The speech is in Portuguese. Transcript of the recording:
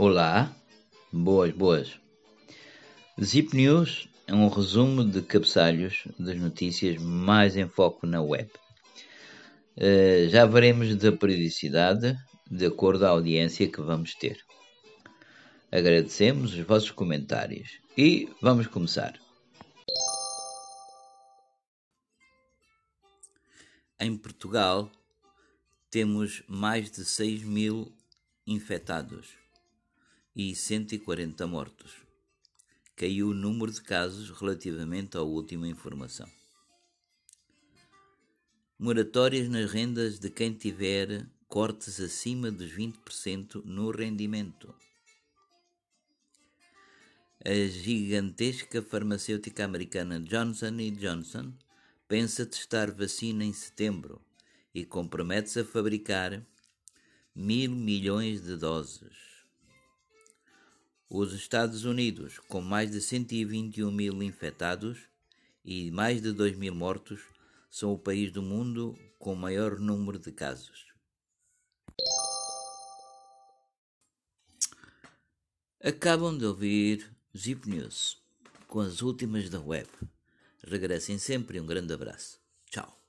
Olá, boas, boas. Zip News é um resumo de cabeçalhos das notícias mais em foco na web. Uh, já veremos da periodicidade de acordo à audiência que vamos ter. Agradecemos os vossos comentários e vamos começar. Em Portugal, temos mais de 6 mil infectados e 140 mortos. Caiu o número de casos relativamente à última informação. Moratórias nas rendas de quem tiver cortes acima dos 20% no rendimento. A gigantesca farmacêutica americana Johnson Johnson pensa testar vacina em setembro e compromete-se a fabricar mil milhões de doses. Os Estados Unidos, com mais de 121 mil infectados e mais de 2 mil mortos, são o país do mundo com maior número de casos. Acabam de ouvir Zip News com as últimas da web. Regressem sempre e um grande abraço. Tchau.